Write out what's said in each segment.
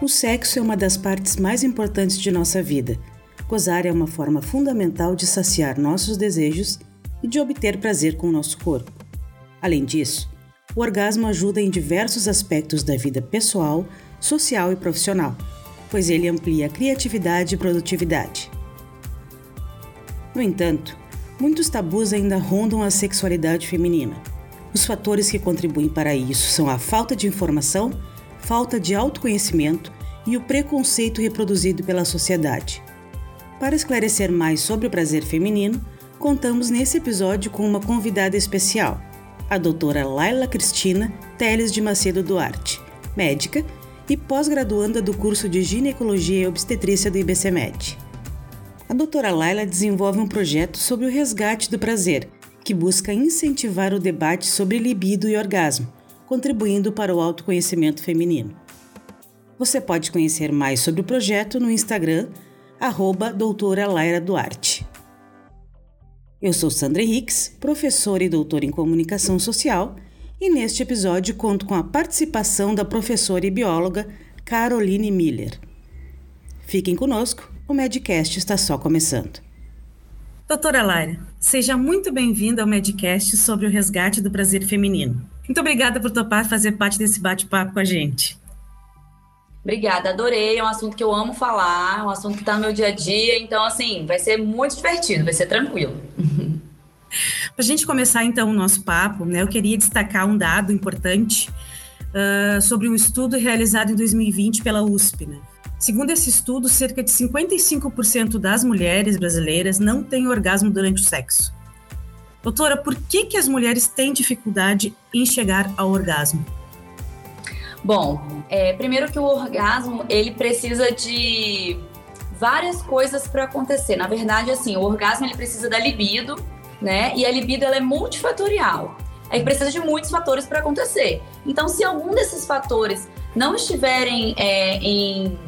O sexo é uma das partes mais importantes de nossa vida. Gozar é uma forma fundamental de saciar nossos desejos e de obter prazer com o nosso corpo. Além disso, o orgasmo ajuda em diversos aspectos da vida pessoal, social e profissional, pois ele amplia a criatividade e produtividade. No entanto, muitos tabus ainda rondam a sexualidade feminina. Os fatores que contribuem para isso são a falta de informação, falta de autoconhecimento e o preconceito reproduzido pela sociedade. Para esclarecer mais sobre o prazer feminino, contamos nesse episódio com uma convidada especial, a doutora Laila Cristina Teles de Macedo Duarte, médica e pós-graduanda do curso de Ginecologia e Obstetrícia do IBCMED. A doutora Laila desenvolve um projeto sobre o resgate do prazer, que busca incentivar o debate sobre libido e orgasmo, contribuindo para o autoconhecimento feminino. Você pode conhecer mais sobre o projeto no Instagram, arroba doutora Laira Duarte. Eu sou Sandra Henriques, professora e doutora em comunicação social, e neste episódio conto com a participação da professora e bióloga Caroline Miller. Fiquem conosco, o Medcast está só começando. Doutora Laira, seja muito bem-vinda ao Medcast sobre o resgate do prazer feminino. Muito obrigada por topar fazer parte desse bate-papo com a gente. Obrigada, adorei. É um assunto que eu amo falar, é um assunto que está no meu dia a dia. Então, assim, vai ser muito divertido, vai ser tranquilo. Para a gente começar, então, o nosso papo, né, eu queria destacar um dado importante uh, sobre um estudo realizado em 2020 pela USP. Né? Segundo esse estudo, cerca de 55% das mulheres brasileiras não têm orgasmo durante o sexo. Doutora, por que, que as mulheres têm dificuldade em chegar ao orgasmo? Bom, é, primeiro que o orgasmo ele precisa de várias coisas para acontecer. Na verdade, assim, o orgasmo ele precisa da libido, né? E a libido ela é multifatorial. Aí precisa de muitos fatores para acontecer. Então, se algum desses fatores não estiverem é, em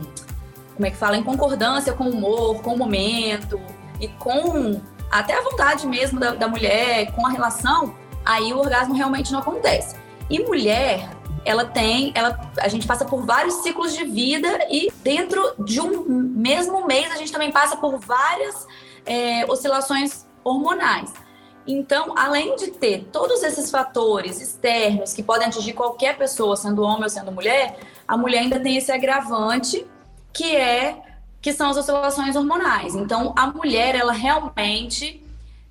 como é que fala, em concordância com o humor, com o momento e com até a vontade mesmo da, da mulher, com a relação, aí o orgasmo realmente não acontece. E mulher, ela tem, ela, a gente passa por vários ciclos de vida e dentro de um mesmo mês a gente também passa por várias é, oscilações hormonais. Então, além de ter todos esses fatores externos que podem atingir qualquer pessoa, sendo homem ou sendo mulher, a mulher ainda tem esse agravante que é que são as oscilações hormonais. Então, a mulher ela realmente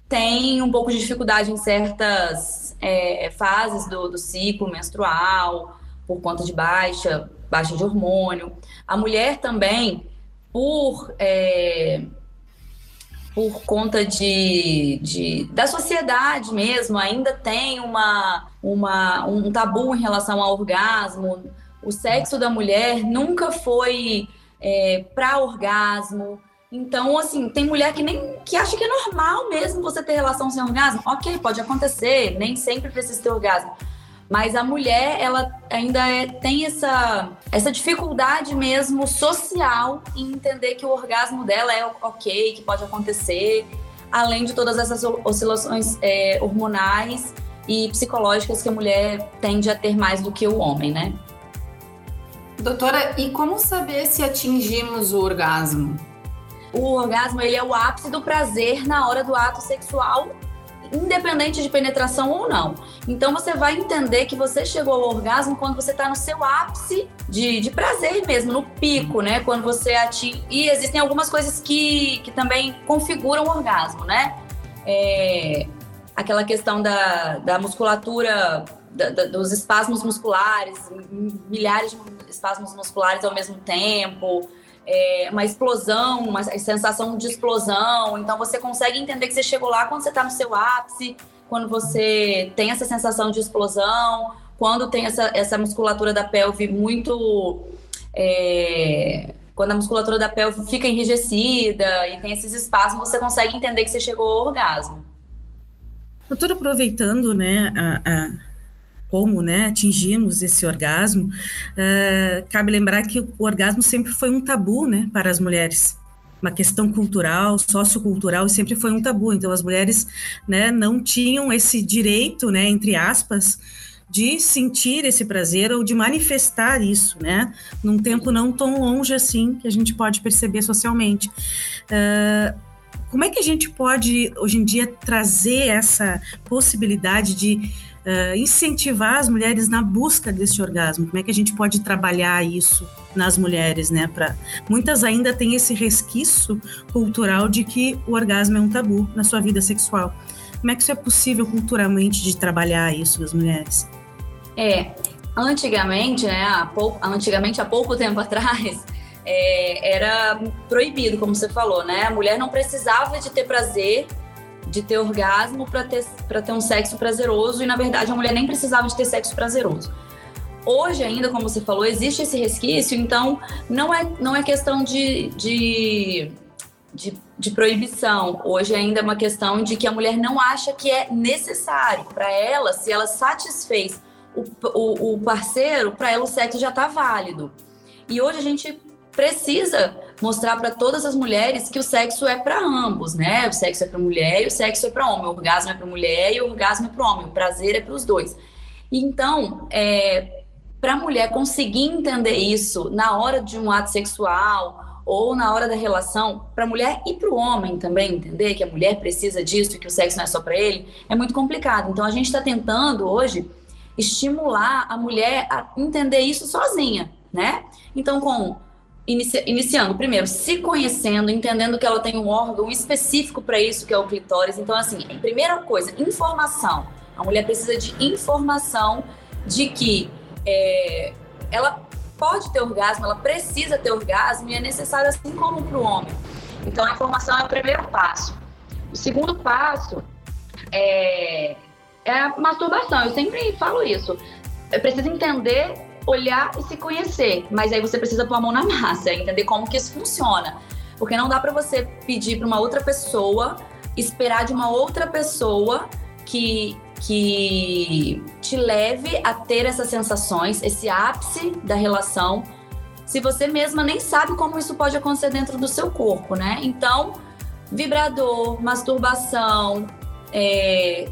tem um pouco de dificuldade em certas é, fases do, do ciclo menstrual, por conta de baixa, baixa de hormônio. A mulher também, por, é, por conta de, de, da sociedade mesmo, ainda tem uma, uma, um tabu em relação ao orgasmo. O sexo da mulher nunca foi é, para orgasmo. Então, assim, tem mulher que nem que acha que é normal mesmo você ter relação sem orgasmo. Ok, pode acontecer, nem sempre precisa ter orgasmo. Mas a mulher, ela ainda é, tem essa, essa dificuldade mesmo social em entender que o orgasmo dela é ok, que pode acontecer, além de todas essas oscilações é, hormonais e psicológicas que a mulher tende a ter mais do que o homem, né? Doutora, e como saber se atingimos o orgasmo? o orgasmo ele é o ápice do prazer na hora do ato sexual, independente de penetração ou não. Então você vai entender que você chegou ao orgasmo quando você está no seu ápice de, de prazer mesmo, no pico, né? Quando você atinge. E existem algumas coisas que, que também configuram o orgasmo, né? É, aquela questão da, da musculatura, da, da, dos espasmos musculares, milhares de espasmos musculares ao mesmo tempo é, uma explosão, uma sensação de explosão. Então você consegue entender que você chegou lá quando você está no seu ápice, quando você tem essa sensação de explosão, quando tem essa, essa musculatura da pelve muito. É, quando a musculatura da pelve fica enrijecida e tem esses espasmos, você consegue entender que você chegou ao orgasmo. Doutora, aproveitando né, a, a como né, atingimos esse orgasmo, uh, cabe lembrar que o orgasmo sempre foi um tabu né, para as mulheres. Uma questão cultural, sociocultural, sempre foi um tabu. Então, as mulheres né, não tinham esse direito, né, entre aspas, de sentir esse prazer ou de manifestar isso, né? Num tempo não tão longe assim que a gente pode perceber socialmente. Uh, como é que a gente pode, hoje em dia, trazer essa possibilidade de uh, incentivar as mulheres na busca desse orgasmo? Como é que a gente pode trabalhar isso nas mulheres, né? Pra... Muitas ainda têm esse resquício cultural de que o orgasmo é um tabu na sua vida sexual. Como é que isso é possível culturalmente de trabalhar isso nas mulheres? É, antigamente, né, há pouco, antigamente há pouco tempo atrás, é, era proibido, como você falou, né? A mulher não precisava de ter prazer, de ter orgasmo para ter, ter um sexo prazeroso, e na verdade a mulher nem precisava de ter sexo prazeroso. Hoje ainda, como você falou, existe esse resquício, então não é, não é questão de, de, de, de proibição. Hoje ainda é uma questão de que a mulher não acha que é necessário para ela, se ela satisfez o, o, o parceiro, para ela o sexo já está válido. E hoje a gente precisa mostrar para todas as mulheres que o sexo é para ambos, né? O sexo é para mulher e o sexo é para homem. O orgasmo é para mulher e o orgasmo é para homem. O prazer é para os dois. Então, é, para a mulher conseguir entender isso na hora de um ato sexual ou na hora da relação, para a mulher e para o homem também entender que a mulher precisa disso e que o sexo não é só para ele, é muito complicado. Então, a gente está tentando hoje estimular a mulher a entender isso sozinha, né? Então, com inici, iniciando primeiro, se conhecendo, entendendo que ela tem um órgão específico para isso, que é o clitóris. Então, assim, primeira coisa, informação. A mulher precisa de informação de que é, ela pode ter orgasmo, ela precisa ter orgasmo e é necessário assim como para o homem. Então, a informação é o primeiro passo. O segundo passo é é a masturbação. Eu sempre falo isso. Eu preciso entender, olhar e se conhecer. Mas aí você precisa pôr a mão na massa, entender como que isso funciona. Porque não dá para você pedir para uma outra pessoa, esperar de uma outra pessoa que, que te leve a ter essas sensações, esse ápice da relação, se você mesma nem sabe como isso pode acontecer dentro do seu corpo, né? Então, vibrador, masturbação, é,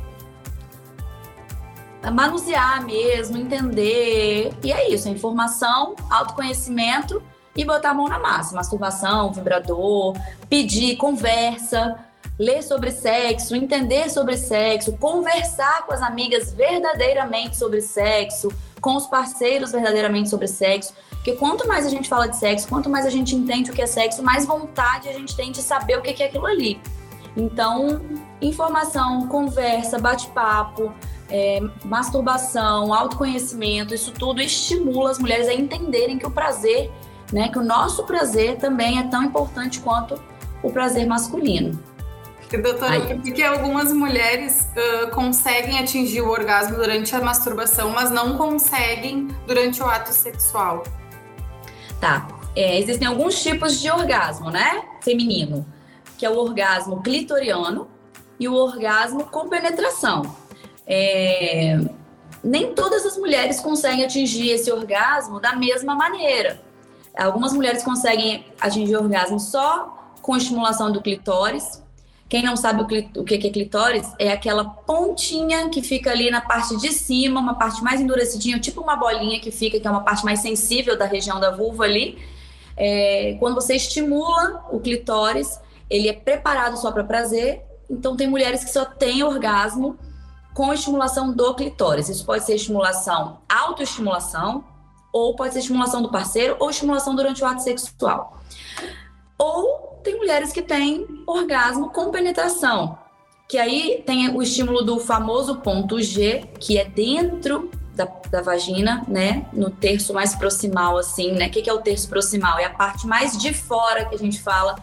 manusear mesmo, entender. E é isso, é informação, autoconhecimento e botar a mão na massa. Masturbação, vibrador, pedir, conversa, ler sobre sexo, entender sobre sexo, conversar com as amigas verdadeiramente sobre sexo, com os parceiros verdadeiramente sobre sexo. Porque quanto mais a gente fala de sexo, quanto mais a gente entende o que é sexo, mais vontade a gente tem de saber o que é aquilo ali. Então, informação, conversa, bate-papo, é, masturbação, autoconhecimento, isso tudo estimula as mulheres a entenderem que o prazer, né, que o nosso prazer também é tão importante quanto o prazer masculino. Doutora, por que algumas mulheres uh, conseguem atingir o orgasmo durante a masturbação, mas não conseguem durante o ato sexual? Tá. É, existem alguns tipos de orgasmo, né? Feminino, que é o orgasmo clitoriano e o orgasmo com penetração. É, nem todas as mulheres conseguem atingir esse orgasmo da mesma maneira. Algumas mulheres conseguem atingir o orgasmo só com estimulação do clitóris. Quem não sabe o, que é clitóris, é aquela pontinha que fica ali na parte de cima, uma parte mais endurecidinha, tipo uma bolinha que fica, que é uma parte mais sensível da região da vulva ali. É, quando você estimula o clitóris, ele é preparado só para prazer. Então, tem mulheres que só têm orgasmo com estimulação do clitóris. Isso pode ser estimulação, autoestimulação, ou pode ser estimulação do parceiro, ou estimulação durante o ato sexual. Ou tem mulheres que têm orgasmo com penetração, que aí tem o estímulo do famoso ponto G, que é dentro da, da vagina, né? No terço mais proximal, assim, né? O que, que é o terço proximal? É a parte mais de fora que a gente fala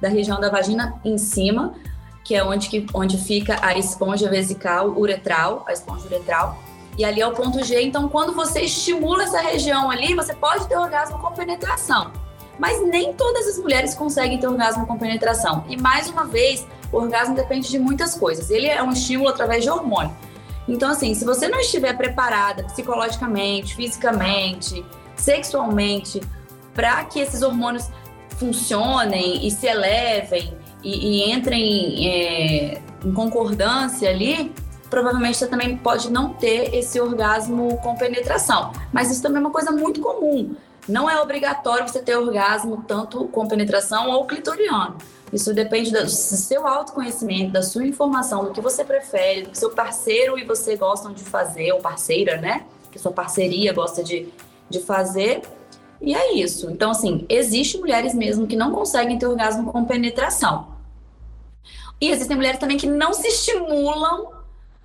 da região da vagina em cima, que é onde, que, onde fica a esponja vesical uretral, a esponja uretral. E ali é o ponto G. Então, quando você estimula essa região ali, você pode ter orgasmo com penetração. Mas nem todas as mulheres conseguem ter orgasmo com penetração. E mais uma vez, o orgasmo depende de muitas coisas. Ele é um estímulo através de hormônio. Então, assim, se você não estiver preparada psicologicamente, fisicamente, sexualmente, para que esses hormônios funcionem e se elevem e, e entrem é, em concordância ali, provavelmente você também pode não ter esse orgasmo com penetração. Mas isso também é uma coisa muito comum. Não é obrigatório você ter orgasmo tanto com penetração ou clitoriano. Isso depende do seu autoconhecimento, da sua informação, do que você prefere, do que seu parceiro e você gostam de fazer, ou parceira, né? Que sua parceria gosta de, de fazer. E é isso. Então, assim, existe mulheres mesmo que não conseguem ter orgasmo com penetração. E existem mulheres também que não se estimulam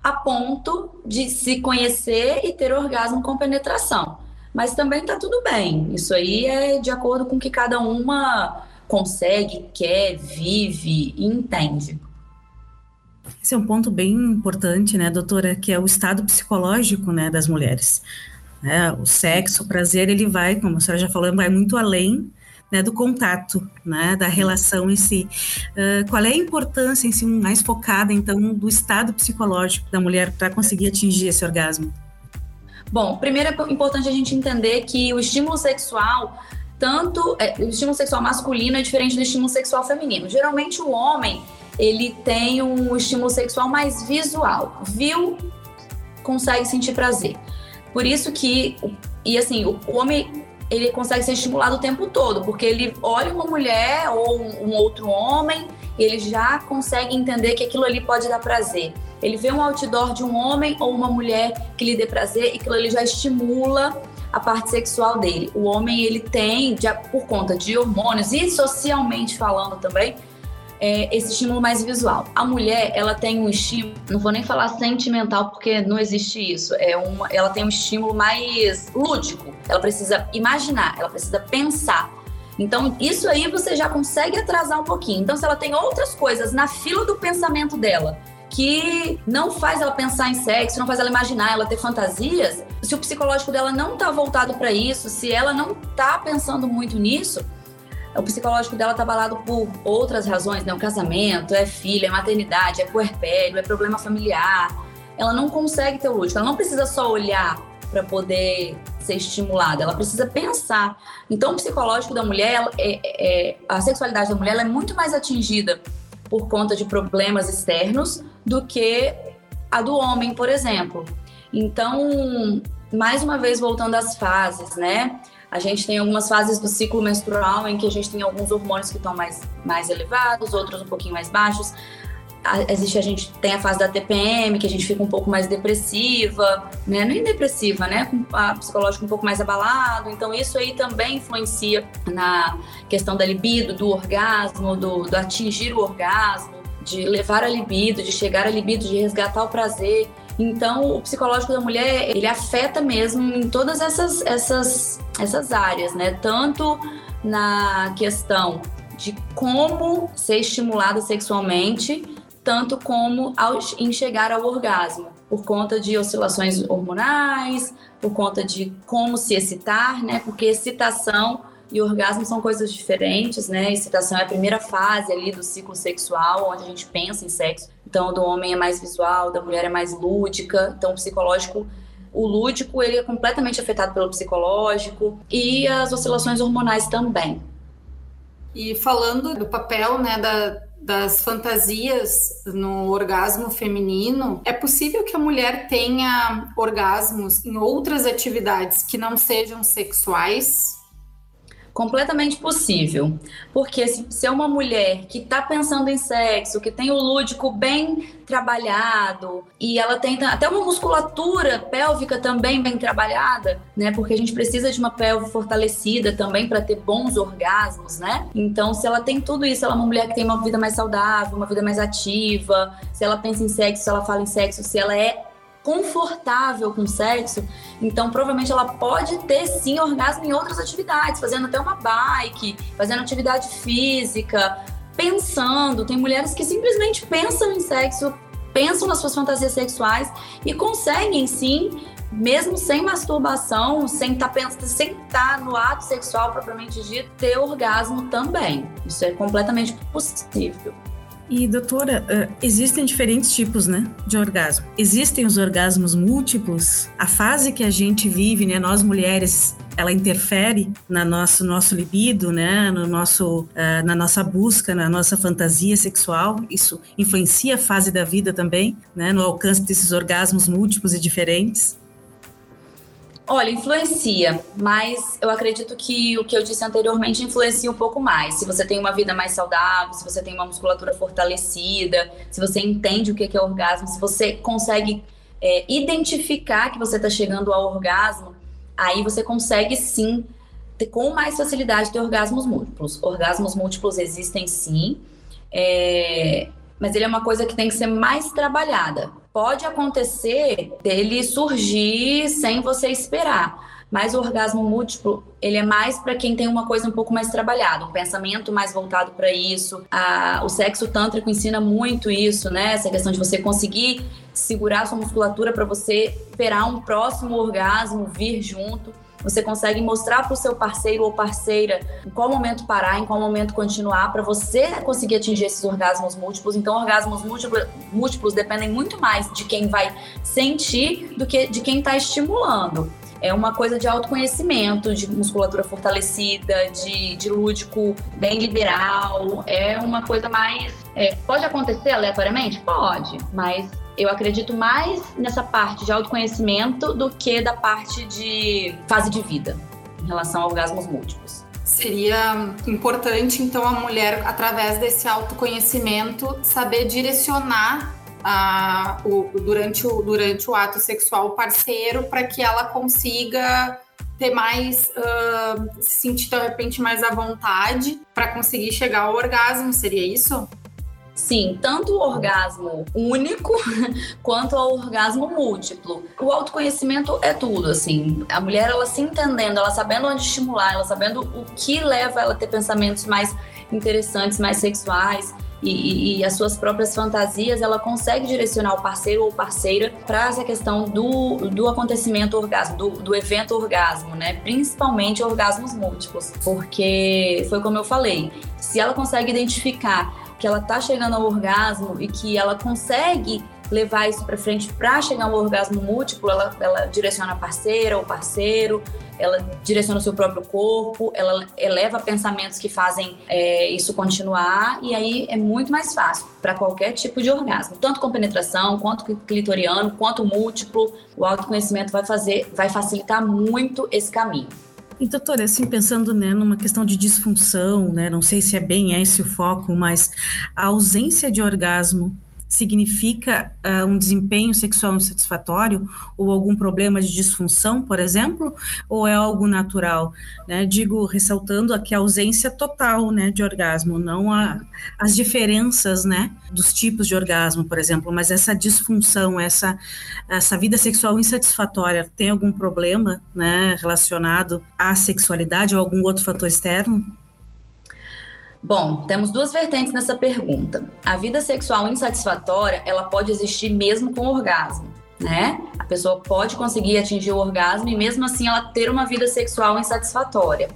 a ponto de se conhecer e ter orgasmo com penetração. Mas também tá tudo bem. Isso aí é de acordo com o que cada uma consegue, quer, vive e entende. Esse é um ponto bem importante, né, doutora, que é o estado psicológico, né, das mulheres. É, o sexo, o prazer, ele vai, como a senhora já falou, vai muito além né, do contato, né, da relação em si. Uh, qual é a importância em si mais focada, então, do estado psicológico da mulher para conseguir atingir esse orgasmo? Bom, primeiro é importante a gente entender que o estímulo sexual tanto é, o estímulo sexual masculino é diferente do estímulo sexual feminino. Geralmente o homem ele tem um estímulo sexual mais visual. Viu, consegue sentir prazer. Por isso que e assim, o, homem ele consegue ser estimulado o tempo todo, porque ele olha uma mulher ou um, outro homem, ele já consegue entender que aquilo ali pode dar prazer. Ele vê um outdoor de um homem ou uma mulher que lhe dê prazer e aquilo ali já estimula a parte sexual dele. O homem, ele tem, por conta de hormônios e socialmente falando também, é, esse estímulo mais visual. A mulher, ela tem um estímulo, não vou nem falar sentimental, porque não existe isso. É uma, ela tem um estímulo mais lúdico. Ela precisa imaginar, ela precisa pensar. Então, isso aí você já consegue atrasar um pouquinho. Então, se ela tem outras coisas na fila do pensamento dela, que não faz ela pensar em sexo, não faz ela imaginar, ela ter fantasias, se o psicológico dela não tá voltado para isso, se ela não tá pensando muito nisso, o psicológico dela tá abalado por outras razões, né? O casamento, é filha, é maternidade, é puerpério, é problema familiar. Ela não consegue ter o ela não precisa só olhar para poder ser estimulada, ela precisa pensar. Então, o psicológico da mulher, é, é, a sexualidade da mulher é muito mais atingida por conta de problemas externos do que a do homem, por exemplo. Então, mais uma vez voltando às fases, né? A gente tem algumas fases do ciclo menstrual em que a gente tem alguns hormônios que estão mais, mais elevados, outros um pouquinho mais baixos. A, existe a gente tem a fase da TPM, que a gente fica um pouco mais depressiva, né? Nem depressiva, né? Com a psicológica um pouco mais abalado. Então isso aí também influencia na questão da libido, do orgasmo, do, do atingir o orgasmo de levar a libido, de chegar a libido, de resgatar o prazer. Então, o psicológico da mulher, ele afeta mesmo em todas essas, essas, essas áreas, né? Tanto na questão de como ser estimulada sexualmente, tanto como ao, em chegar ao orgasmo, por conta de oscilações hormonais, por conta de como se excitar, né? Porque excitação e orgasmo são coisas diferentes, né? Excitação é a primeira fase ali do ciclo sexual, onde a gente pensa em sexo. Então, do homem é mais visual, da mulher é mais lúdica. Então, o psicológico, o lúdico, ele é completamente afetado pelo psicológico e as oscilações hormonais também. E falando do papel, né, da, das fantasias no orgasmo feminino, é possível que a mulher tenha orgasmos em outras atividades que não sejam sexuais? Completamente possível. Porque se, se é uma mulher que está pensando em sexo, que tem o lúdico bem trabalhado e ela tem até uma musculatura pélvica também bem trabalhada, né? Porque a gente precisa de uma pelve fortalecida também para ter bons orgasmos, né? Então, se ela tem tudo isso, ela é uma mulher que tem uma vida mais saudável, uma vida mais ativa, se ela pensa em sexo, se ela fala em sexo, se ela é confortável com sexo, então provavelmente ela pode ter sim orgasmo em outras atividades, fazendo até uma bike, fazendo atividade física, pensando. Tem mulheres que simplesmente pensam em sexo, pensam nas suas fantasias sexuais e conseguem sim, mesmo sem masturbação, sem estar tá, sem estar tá no ato sexual propriamente dito, ter orgasmo também. Isso é completamente possível. E doutora, uh, existem diferentes tipos, né, de orgasmo. Existem os orgasmos múltiplos. A fase que a gente vive, né, nós mulheres, ela interfere na nosso nosso libido, né, no nosso uh, na nossa busca, na nossa fantasia sexual. Isso influencia a fase da vida também, né, no alcance desses orgasmos múltiplos e diferentes. Olha, influencia, mas eu acredito que o que eu disse anteriormente influencia um pouco mais. Se você tem uma vida mais saudável, se você tem uma musculatura fortalecida, se você entende o que é orgasmo, se você consegue é, identificar que você está chegando ao orgasmo, aí você consegue sim, ter, com mais facilidade, ter orgasmos múltiplos. Orgasmos múltiplos existem sim. É, mas ele é uma coisa que tem que ser mais trabalhada. Pode acontecer dele surgir sem você esperar, mas o orgasmo múltiplo, ele é mais para quem tem uma coisa um pouco mais trabalhada, um pensamento mais voltado para isso. A, o sexo tântrico ensina muito isso, né? Essa questão de você conseguir segurar sua musculatura para você esperar um próximo orgasmo vir junto você consegue mostrar para o seu parceiro ou parceira em qual momento parar, em qual momento continuar, para você conseguir atingir esses orgasmos múltiplos. Então, orgasmos múltiplos, dependem muito mais de quem vai sentir do que de quem está estimulando. É uma coisa de autoconhecimento, de musculatura fortalecida, de, de lúdico bem liberal. É uma coisa mais. É, pode acontecer aleatoriamente? Pode, mas eu acredito mais nessa parte de autoconhecimento do que da parte de fase de vida em relação a orgasmos múltiplos. Seria importante, então, a mulher, através desse autoconhecimento, saber direcionar a, o, durante, o, durante o ato sexual parceiro para que ela consiga ter mais, uh, se sentir de repente mais à vontade para conseguir chegar ao orgasmo, seria isso? Sim, tanto o orgasmo único quanto o orgasmo múltiplo. O autoconhecimento é tudo, assim. A mulher, ela se entendendo, ela sabendo onde estimular, ela sabendo o que leva ela a ter pensamentos mais interessantes, mais sexuais. E, e, e, as suas próprias fantasias, ela consegue direcionar o parceiro ou parceira para essa questão do, do acontecimento orgasmo, do, do evento orgasmo, né? Principalmente orgasmos múltiplos, porque foi como eu falei, se ela consegue identificar que ela tá chegando ao orgasmo e que ela consegue levar isso para frente para chegar ao orgasmo múltiplo, ela, ela direciona a parceira ou parceiro, ela direciona o seu próprio corpo, ela eleva pensamentos que fazem é, isso continuar e aí é muito mais fácil para qualquer tipo de orgasmo, tanto com penetração, quanto clitoriano, quanto múltiplo, o autoconhecimento vai fazer, vai facilitar muito esse caminho. E doutora, assim, pensando né, numa questão de disfunção, né, não sei se é bem esse o foco, mas a ausência de orgasmo significa uh, um desempenho sexual insatisfatório ou algum problema de disfunção, por exemplo, ou é algo natural? Né? Digo, ressaltando aqui a ausência total né, de orgasmo, não a, as diferenças né, dos tipos de orgasmo, por exemplo, mas essa disfunção, essa, essa vida sexual insatisfatória, tem algum problema né, relacionado à sexualidade ou algum outro fator externo? Bom, temos duas vertentes nessa pergunta. A vida sexual insatisfatória, ela pode existir mesmo com orgasmo, né? A pessoa pode conseguir atingir o orgasmo e mesmo assim ela ter uma vida sexual insatisfatória.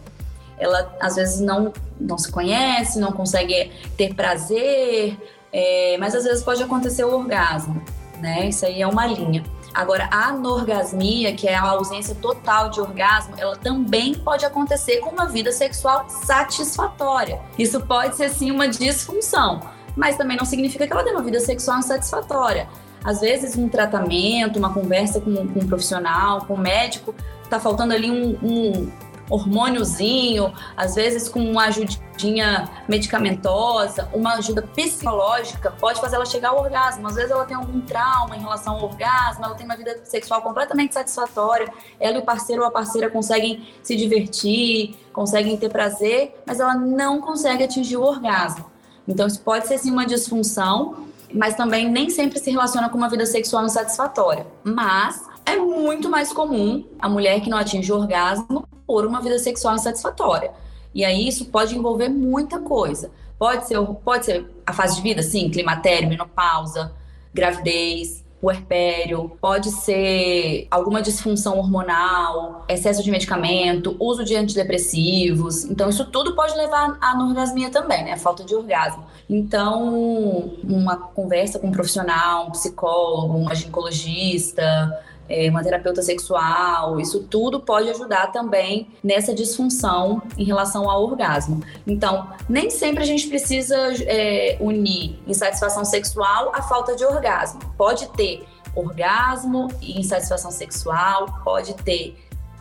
Ela às vezes não, não se conhece, não consegue ter prazer, é, mas às vezes pode acontecer o orgasmo, né? Isso aí é uma linha. Agora, a anorgasmia, que é a ausência total de orgasmo, ela também pode acontecer com uma vida sexual satisfatória. Isso pode ser sim uma disfunção, mas também não significa que ela tem uma vida sexual insatisfatória. Às vezes, um tratamento, uma conversa com, com um profissional, com um médico, tá faltando ali um, um hormôniozinho, às vezes com uma ajudinha medicamentosa, uma ajuda psicológica, pode fazer ela chegar ao orgasmo. Às vezes ela tem algum trauma em relação ao orgasmo, ela tem uma vida sexual completamente satisfatória, ela e o parceiro ou a parceira conseguem se divertir, conseguem ter prazer, mas ela não consegue atingir o orgasmo. Então isso pode ser sim uma disfunção, mas também nem sempre se relaciona com uma vida sexual insatisfatória. Mas é muito mais comum a mulher que não atinge o orgasmo uma vida sexual insatisfatória. E aí isso pode envolver muita coisa. Pode ser, pode ser a fase de vida, sim, climatério, menopausa, gravidez, puerpério, pode ser alguma disfunção hormonal, excesso de medicamento, uso de antidepressivos. Então, isso tudo pode levar à anorgasmia também, né? Falta de orgasmo. Então, uma conversa com um profissional, um psicólogo, um ginecologista, é, uma terapeuta sexual, isso tudo pode ajudar também nessa disfunção em relação ao orgasmo. Então, nem sempre a gente precisa é, unir insatisfação sexual à falta de orgasmo. Pode ter orgasmo e insatisfação sexual, pode ter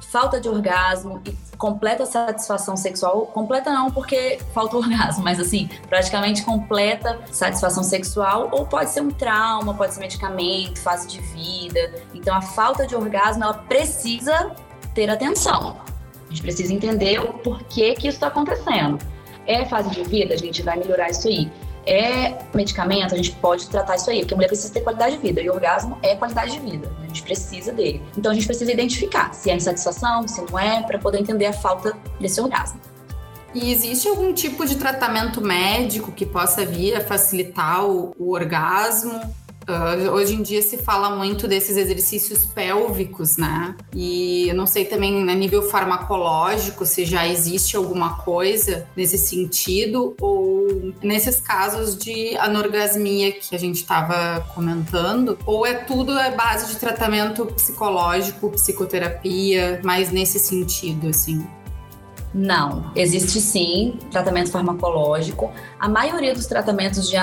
falta de orgasmo e completa satisfação sexual, completa não porque falta orgasmo, mas assim, praticamente completa satisfação sexual, ou pode ser um trauma, pode ser medicamento, fase de vida. Então a falta de orgasmo ela precisa ter atenção. A gente precisa entender o porquê que isso está acontecendo. É fase de vida, a gente vai melhorar isso aí é medicamento, a gente pode tratar isso aí, porque a mulher precisa ter qualidade de vida, e orgasmo é qualidade de vida, gente precisa dele. Então a gente precisa identificar se é insatisfação, se não é, para poder entender a falta desse orgasmo. E existe algum tipo de tratamento médico que possa vir a facilitar o, o orgasmo? Uh, hoje em dia se fala muito desses exercícios pélvicos, né? E eu não sei também a nível farmacológico se já existe alguma coisa nesse sentido ou nesses casos de anorgasmia que a gente estava comentando, ou é tudo a base de tratamento psicológico, psicoterapia, mais nesse sentido, assim. Não, existe sim tratamento farmacológico. A maioria dos tratamentos de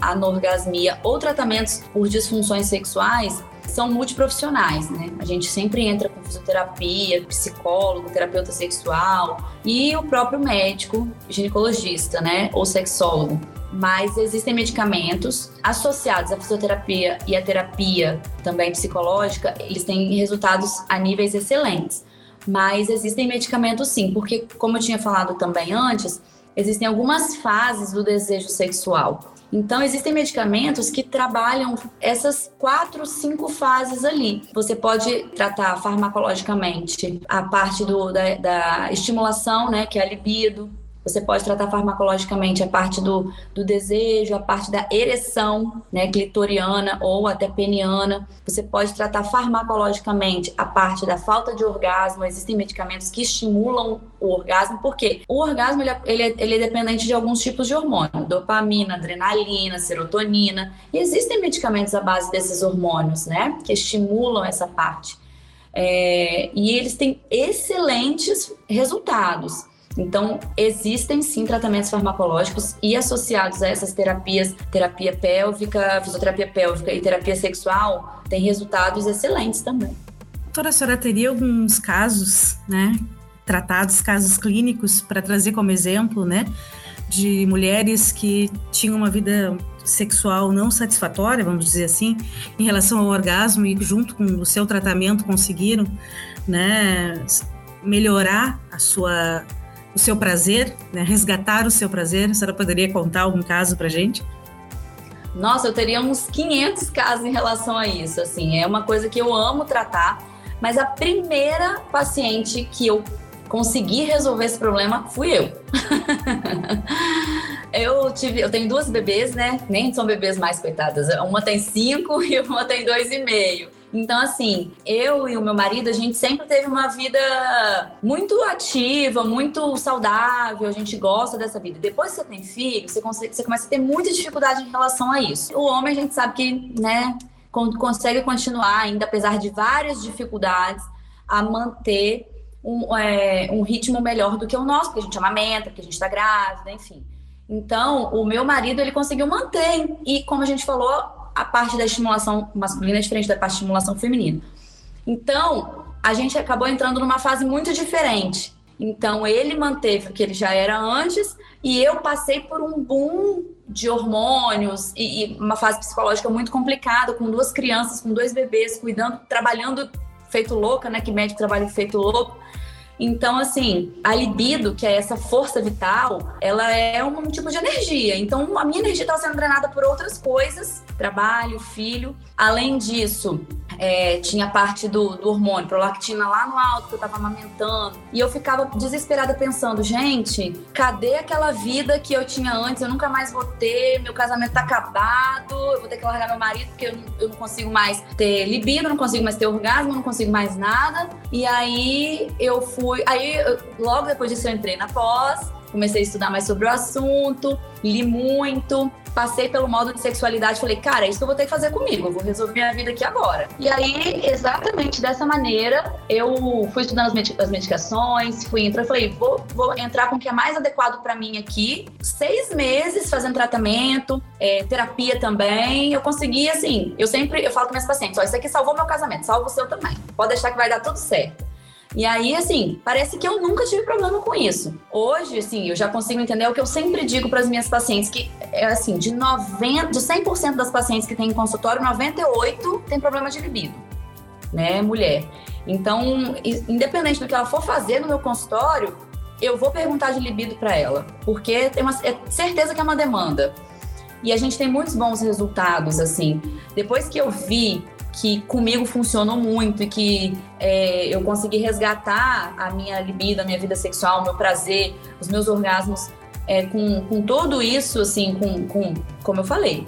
anorgasmia ou tratamentos por disfunções sexuais são multiprofissionais, né? A gente sempre entra com fisioterapia, psicólogo, terapeuta sexual e o próprio médico, ginecologista, né? Ou sexólogo. Mas existem medicamentos associados à fisioterapia e à terapia também psicológica, eles têm resultados a níveis excelentes. Mas existem medicamentos sim, porque, como eu tinha falado também antes, existem algumas fases do desejo sexual. Então, existem medicamentos que trabalham essas quatro, cinco fases ali. Você pode tratar farmacologicamente a parte do, da, da estimulação, né, que é a libido, você pode tratar farmacologicamente a parte do, do desejo, a parte da ereção, né, clitoriana ou até peniana. Você pode tratar farmacologicamente a parte da falta de orgasmo. Existem medicamentos que estimulam o orgasmo, porque o orgasmo ele é, ele é, ele é dependente de alguns tipos de hormônio, dopamina, adrenalina, serotonina. E existem medicamentos à base desses hormônios, né, que estimulam essa parte. É, e eles têm excelentes resultados. Então, existem sim tratamentos farmacológicos e associados a essas terapias, terapia pélvica, fisioterapia pélvica e terapia sexual, tem resultados excelentes também. Doutora, a senhora teria alguns casos, né, tratados, casos clínicos, para trazer como exemplo, né, de mulheres que tinham uma vida sexual não satisfatória, vamos dizer assim, em relação ao orgasmo e junto com o seu tratamento conseguiram, né, melhorar a sua o seu prazer, né? resgatar o seu prazer. A senhora poderia contar algum caso para gente? Nossa, eu teria uns 500 casos em relação a isso. Assim, é uma coisa que eu amo tratar, mas a primeira paciente que eu consegui resolver esse problema fui eu. eu tive, eu tenho duas bebês, né? Nem são bebês mais coitadas. Uma tem cinco e uma tem dois e meio. Então, assim, eu e o meu marido, a gente sempre teve uma vida muito ativa, muito saudável, a gente gosta dessa vida. Depois que você tem filho, você, consegue, você começa a ter muita dificuldade em relação a isso. O homem, a gente sabe que, né, consegue continuar, ainda apesar de várias dificuldades, a manter um, é, um ritmo melhor do que o nosso, porque a gente amamenta, porque a gente está grávida, enfim. Então, o meu marido, ele conseguiu manter. E, como a gente falou, a parte da estimulação masculina é diferente da parte da estimulação feminina. Então, a gente acabou entrando numa fase muito diferente. Então, ele manteve o que ele já era antes e eu passei por um boom de hormônios e, e uma fase psicológica muito complicada, com duas crianças, com dois bebês, cuidando, trabalhando feito louca, né? Que médico trabalha feito louco. Então, assim, a libido, que é essa força vital, ela é um tipo de energia. Então, a minha energia estava sendo drenada por outras coisas, trabalho, filho. Além disso, é, tinha parte do, do hormônio, prolactina lá no alto, que eu tava amamentando. E eu ficava desesperada pensando, gente, cadê aquela vida que eu tinha antes? Eu nunca mais vou ter, meu casamento tá acabado, eu vou ter que largar meu marido porque eu não, eu não consigo mais ter libido, não consigo mais ter orgasmo, não consigo mais nada. E aí eu fui. Aí, logo depois disso, eu entrei na pós, comecei a estudar mais sobre o assunto, li muito, passei pelo modo de sexualidade, falei, cara, é isso que eu vou ter que fazer comigo, eu vou resolver minha vida aqui agora. E aí, exatamente dessa maneira, eu fui estudando as, medicações, fui entrando, falei, vou, vou entrar com o que é mais adequado para mim aqui. Seis meses fazendo tratamento, é, terapia também, eu consegui, assim, eu sempre, eu falo com minhas pacientes, ó, isso aqui salvou meu casamento, salva o seu também. Pode deixar que vai dar tudo certo. E aí, assim, parece que eu nunca tive problema com isso. Hoje, assim, eu já consigo entender o que eu sempre digo para as minhas pacientes, que é assim, de 90, de 100% das pacientes que têm consultório, 98 tem problema de libido, né, mulher. Então, independente do que ela for fazer no meu consultório, eu vou perguntar de libido para ela, porque tem uma, é certeza que é uma demanda. E a gente tem muitos bons resultados, assim. Depois que eu vi que comigo funcionou muito e que é, eu consegui resgatar a minha libido, a minha vida sexual, o meu prazer, os meus orgasmos, é, com, com tudo isso, assim, com, com, como eu falei,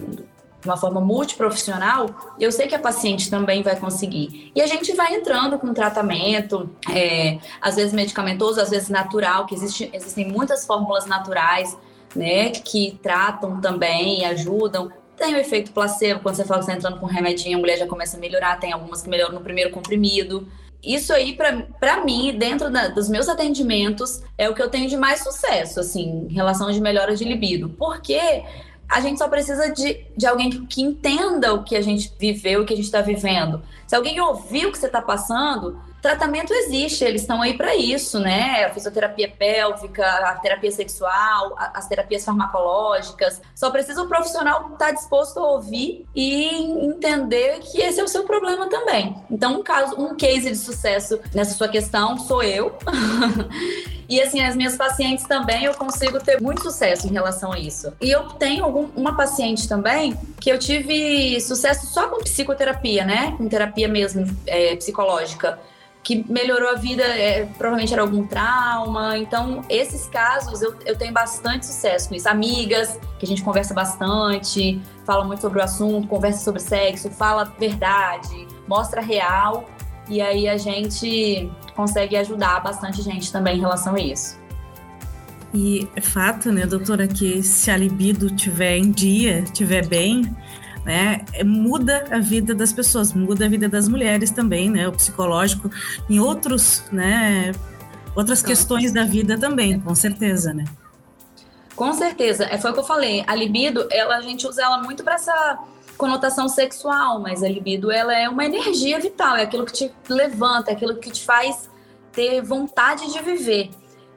de uma forma multiprofissional, eu sei que a paciente também vai conseguir. E a gente vai entrando com tratamento, é, às vezes medicamentoso, às vezes natural, que existe, existem muitas fórmulas naturais, né, que tratam também, ajudam. Tem o efeito placebo, quando você fala que você está entrando com um remedinho, a mulher já começa a melhorar, tem algumas que melhoram no primeiro comprimido. Isso aí, para mim, dentro da, dos meus atendimentos, é o que eu tenho de mais sucesso, assim, em relação de melhora de libido. Porque a gente só precisa de, de alguém que, que entenda o que a gente viveu, o que a gente está vivendo. Se alguém ouvir o que você está passando, Tratamento existe, eles estão aí para isso, né? A fisioterapia pélvica, a terapia sexual, as terapias farmacológicas. Só precisa o profissional estar tá disposto a ouvir e entender que esse é o seu problema também. Então, um caso, um case de sucesso nessa sua questão sou eu. E assim, as minhas pacientes também eu consigo ter muito sucesso em relação a isso. E eu tenho algum, uma paciente também que eu tive sucesso só com psicoterapia, né? Com terapia mesmo é, psicológica que melhorou a vida, é, provavelmente era algum trauma. Então, esses casos eu, eu tenho bastante sucesso com isso. Amigas, que a gente conversa bastante, fala muito sobre o assunto, conversa sobre sexo, fala verdade, mostra real. E aí a gente consegue ajudar bastante gente também em relação a isso. E é fato, né, doutora, que se a libido tiver em dia, tiver bem, né? É, muda a vida das pessoas, muda a vida das mulheres também, né? O psicológico em outros, né? Outras questões da vida também, com certeza, né? Com certeza, é foi o que eu falei. A libido, ela a gente usa ela muito para essa conotação sexual, mas a libido ela é uma energia vital, é aquilo que te levanta, é aquilo que te faz ter vontade de viver.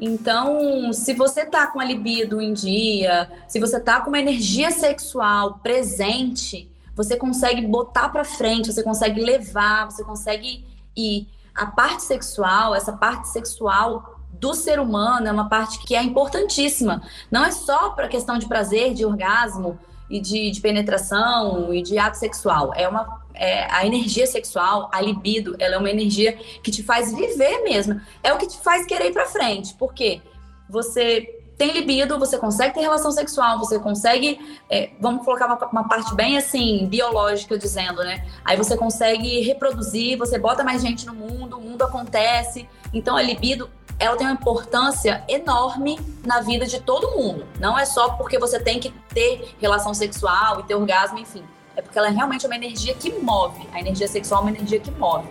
Então, se você tá com a libido em dia, se você tá com uma energia sexual presente, você consegue botar para frente, você consegue levar, você consegue ir. A parte sexual, essa parte sexual do ser humano é uma parte que é importantíssima. Não é só para questão de prazer, de orgasmo e de, de penetração e de ato sexual. É uma é, a energia sexual, a libido, ela é uma energia que te faz viver mesmo. É o que te faz querer ir para frente. Porque você tem libido, você consegue ter relação sexual, você consegue, é, vamos colocar uma, uma, parte bem assim, biológica dizendo, né? Aí você consegue reproduzir, você bota mais gente no mundo, o mundo acontece. Então a libido, ela tem uma importância enorme na vida de todo mundo. Não é só porque você tem que ter relação sexual e ter orgasmo, enfim é porque ela é realmente uma energia que move. A energia sexual é uma energia que move.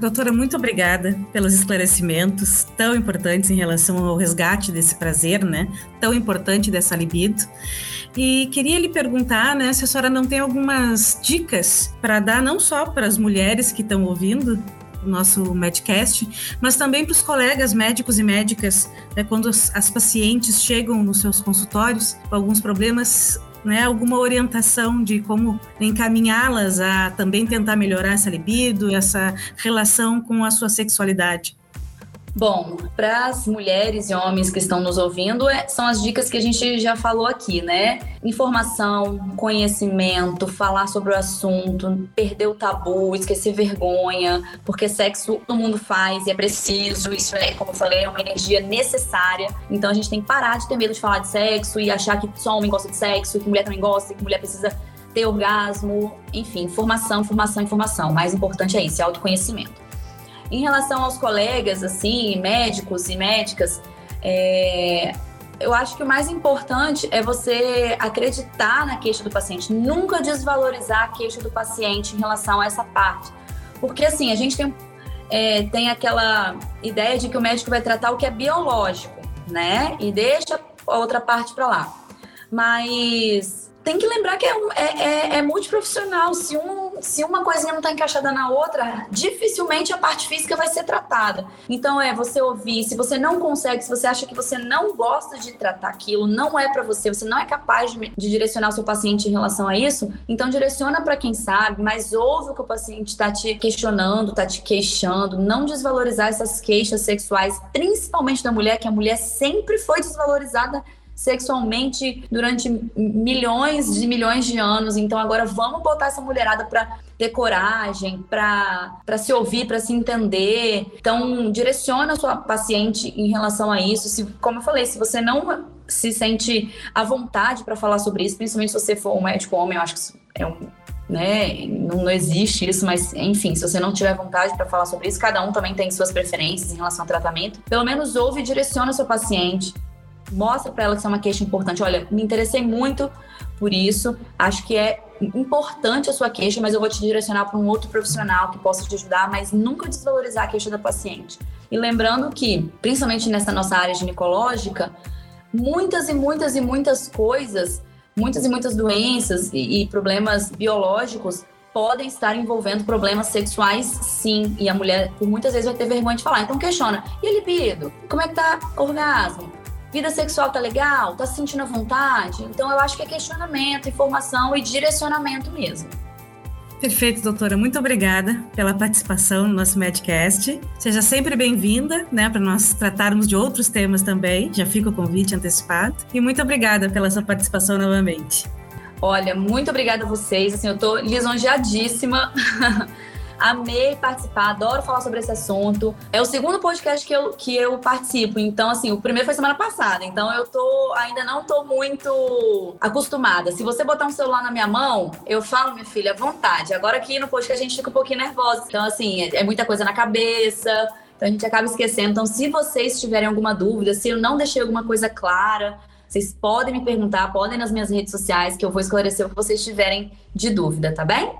Doutora, muito obrigada pelos esclarecimentos tão importantes em relação ao resgate desse prazer, né? Tão importante dessa libido. E queria lhe perguntar, né, se a senhora não tem algumas dicas para dar não só para as mulheres que estão ouvindo o nosso Medcast, mas também para os colegas médicos e médicas, né, quando as pacientes chegam nos seus consultórios com alguns problemas né, alguma orientação de como encaminhá-las a também tentar melhorar essa libido, essa relação com a sua sexualidade? Bom, para as mulheres e homens que estão nos ouvindo, é, são as dicas que a gente já falou aqui, né? Informação, conhecimento, falar sobre o assunto, perder o tabu, esquecer vergonha, porque sexo todo mundo faz e é preciso, isso é, como eu falei, é uma energia necessária. Então a gente tem que parar de ter medo de falar de sexo e achar que só homem gosta de sexo, que mulher também gosta, que mulher precisa ter orgasmo, enfim, informação, informação, informação. O mais importante é isso, é autoconhecimento. Em relação aos colegas, assim, médicos e médicas, é, eu acho que o mais importante é você acreditar na queixa do paciente, nunca desvalorizar a queixa do paciente em relação a essa parte. Porque, assim, a gente tem, é, tem aquela ideia de que o médico vai tratar o que é biológico, né? E deixa a outra parte para lá. Mas tem que lembrar que é, é, é, é multiprofissional. Se, um, se uma coisinha não está encaixada na outra, dificilmente a parte física vai ser tratada. Então, é você ouvir. Se você não consegue, se você acha que você não gosta de tratar aquilo, não é para você, você não é capaz de, de, direcionar o seu paciente em relação a isso, então direciona para quem sabe, mas ouve o que o paciente está te questionando, está te queixando. Não desvalorizar essas queixas sexuais, principalmente da mulher, que a mulher sempre foi desvalorizada sexualmente durante milhões de milhões de anos. Então agora vamos botar essa mulherada para ter coragem, para se ouvir, para se entender. Então direciona a sua paciente em relação a isso. Se, como eu falei, se você não se sente à vontade para falar sobre isso, principalmente se você for um médico homem, eu acho que é um né? Não, não, existe isso, mas enfim, se você não tiver vontade para falar sobre isso, cada um também tem suas preferências em relação ao tratamento. Pelo menos ouve e direciona o seu paciente mostra para ela que isso é uma queixa importante. Olha, me interessei muito por isso, acho que é importante a sua queixa, mas eu vou te direcionar para um outro profissional que possa te ajudar, mas nunca desvalorizar a queixa da paciente. E lembrando que, principalmente nessa nossa área ginecológica, muitas e muitas e muitas coisas, muitas e muitas doenças e, e problemas biológicos podem estar envolvendo problemas sexuais, sim. E a mulher, por muitas vezes, vai ter vergonha de falar. Então, questiona. E a libido? Como é que tá o orgasmo? Vida sexual tá legal? Tá se sentindo à vontade? Então eu acho que é questionamento, informação e direcionamento mesmo. Perfeito, doutora. Muito obrigada pela participação no nosso Medcast. Seja sempre bem-vinda, né, para nós tratarmos de outros temas também. Já fica o convite antecipado. E muito obrigada pela sua participação novamente. Olha, muito obrigada a vocês. Assim, eu tô lisonjeadíssima Amei participar, adoro falar sobre esse assunto. É o segundo podcast que eu, que eu participo. Então, assim, o primeiro foi semana passada. Então, eu tô ainda não tô muito acostumada. Se você botar um celular na minha mão, eu falo, minha filha, à vontade. Agora aqui no podcast a gente fica um pouquinho nervosa. Então, assim, é, é muita coisa na cabeça. Então a gente acaba esquecendo. Então, se vocês tiverem alguma dúvida, se eu não deixei alguma coisa clara, vocês podem me perguntar, podem nas minhas redes sociais, que eu vou esclarecer o que vocês tiverem de dúvida, tá bem?